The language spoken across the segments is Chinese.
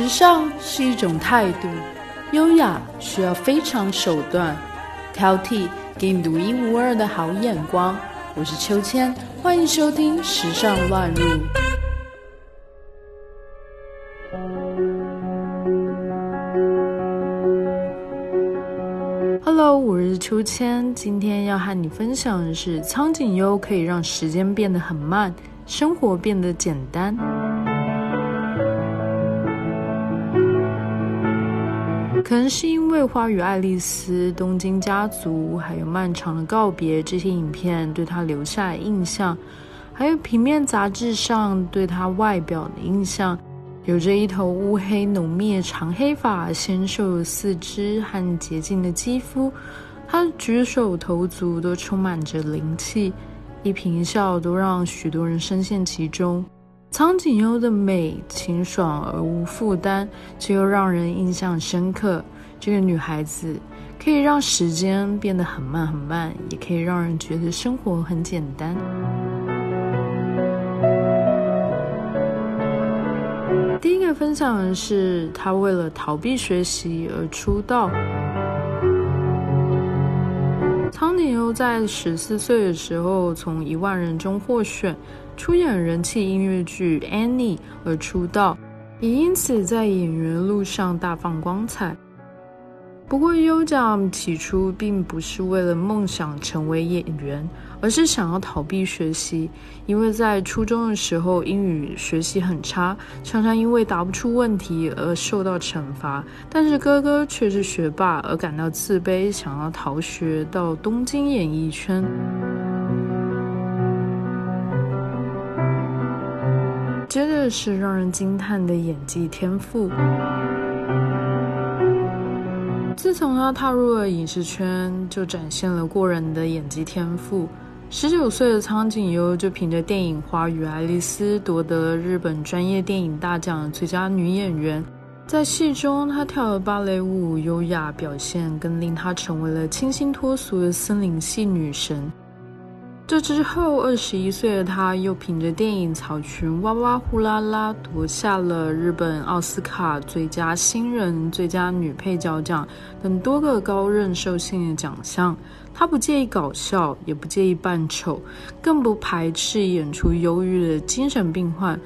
时尚是一种态度，优雅需要非常手段，挑剔给你独一无二的好眼光。我是秋千，欢迎收听《时尚乱入》。Hello，我是秋千，今天要和你分享的是苍井优可以让时间变得很慢，生活变得简单。可能是因为《花与爱丽丝》《东京家族》还有《漫长的告别》这些影片对他留下的印象，还有平面杂志上对他外表的印象，有着一头乌黑浓密的长黑发、纤瘦的四肢和洁净的肌肤，他举手投足都充满着灵气，一颦一笑都让许多人深陷其中。苍井优的美清爽而无负担，却又让人印象深刻。这个女孩子可以让时间变得很慢很慢，也可以让人觉得生活很简单。第一个分享的是，她为了逃避学习而出道。苍井优在十四岁的时候，从一万人中获选。出演人气音乐剧《Annie》而出道，也因此在演员路上大放光彩。不过，优奖起初并不是为了梦想成为演员，而是想要逃避学习。因为在初中的时候，英语学习很差，常常因为答不出问题而受到惩罚。但是哥哥却是学霸，而感到自卑，想要逃学到东京演艺圈。接着是让人惊叹的演技天赋。自从他踏入了影视圈，就展现了过人的演技天赋。十九岁的苍井优就凭着电影《花与爱丽丝》夺得日本专业电影大奖最佳女演员。在戏中，她跳了芭蕾舞，优雅表现更令她成为了清新脱俗的森林系女神。这之后，二十一岁的她又凭着电影《草裙哇哇呼啦啦》夺下了日本奥斯卡最佳新人、最佳女配角奖等多个高认受性的奖项。她不介意搞笑，也不介意扮丑，更不排斥演出忧郁的精神病患。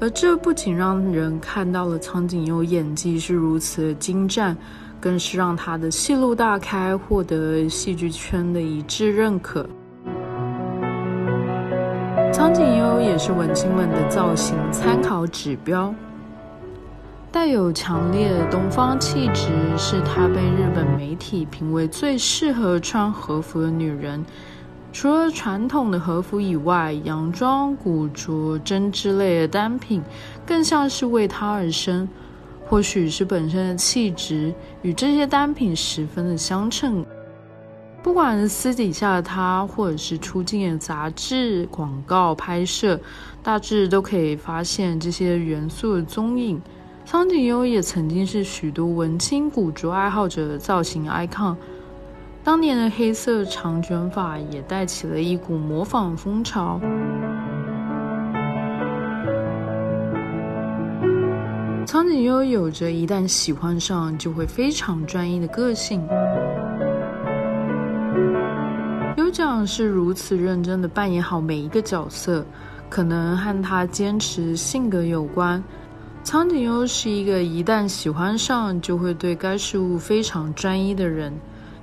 而这不仅让人看到了苍井优演技是如此的精湛，更是让她的戏路大开，获得戏剧圈的一致认可。苍井优也是文青们的造型参考指标，带有强烈东方气质，是她被日本媒体评为最适合穿和服的女人。除了传统的和服以外，洋装、古着、针织类的单品，更像是为她而生。或许是本身的气质与这些单品十分的相称。不管是私底下的他，或者是出镜的杂志、广告拍摄，大致都可以发现这些元素的踪影。苍井优也曾经是许多文青古着爱好者的造型 icon，当年的黑色长卷发也带起了一股模仿风潮。苍井优有着一旦喜欢上就会非常专一的个性。是如此认真的扮演好每一个角色，可能和他坚持性格有关。苍井优是一个一旦喜欢上就会对该事物非常专一的人，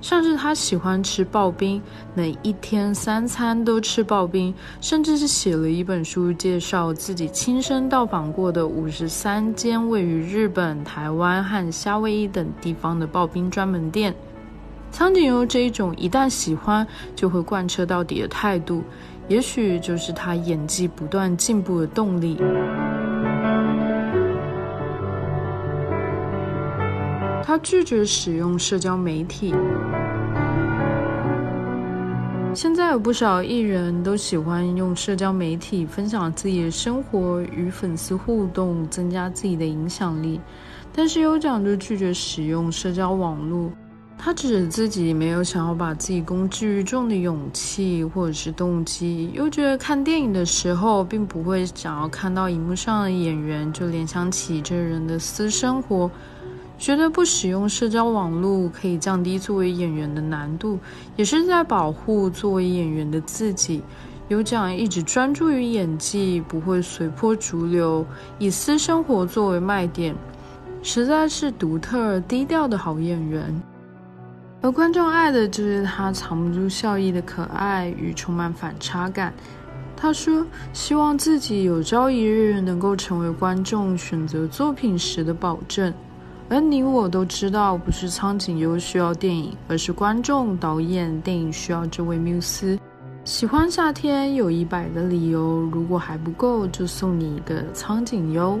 像是他喜欢吃刨冰，能一天三餐都吃刨冰，甚至是写了一本书介绍自己亲身到访过的五十三间位于日本、台湾和夏威夷等地方的刨冰专门店。苍井优这一种一旦喜欢就会贯彻到底的态度，也许就是他演技不断进步的动力。他拒绝使用社交媒体。现在有不少艺人都喜欢用社交媒体分享自己的生活，与粉丝互动，增加自己的影响力。但是优奖就拒绝使用社交网络。他指自己没有想要把自己公之于众的勇气或者是动机，又觉得看电影的时候并不会想要看到荧幕上的演员就联想起这人的私生活，觉得不使用社交网络可以降低作为演员的难度，也是在保护作为演员的自己。有讲一直专注于演技，不会随波逐流，以私生活作为卖点，实在是独特低调的好演员。而观众爱的就是他藏不住笑意的可爱与充满反差感。他说：“希望自己有朝一日能够成为观众选择作品时的保证。”而你我都知道，不是苍井优需要电影，而是观众、导演、电影需要这位缪斯。喜欢夏天有一百个理由，如果还不够，就送你一个苍井优。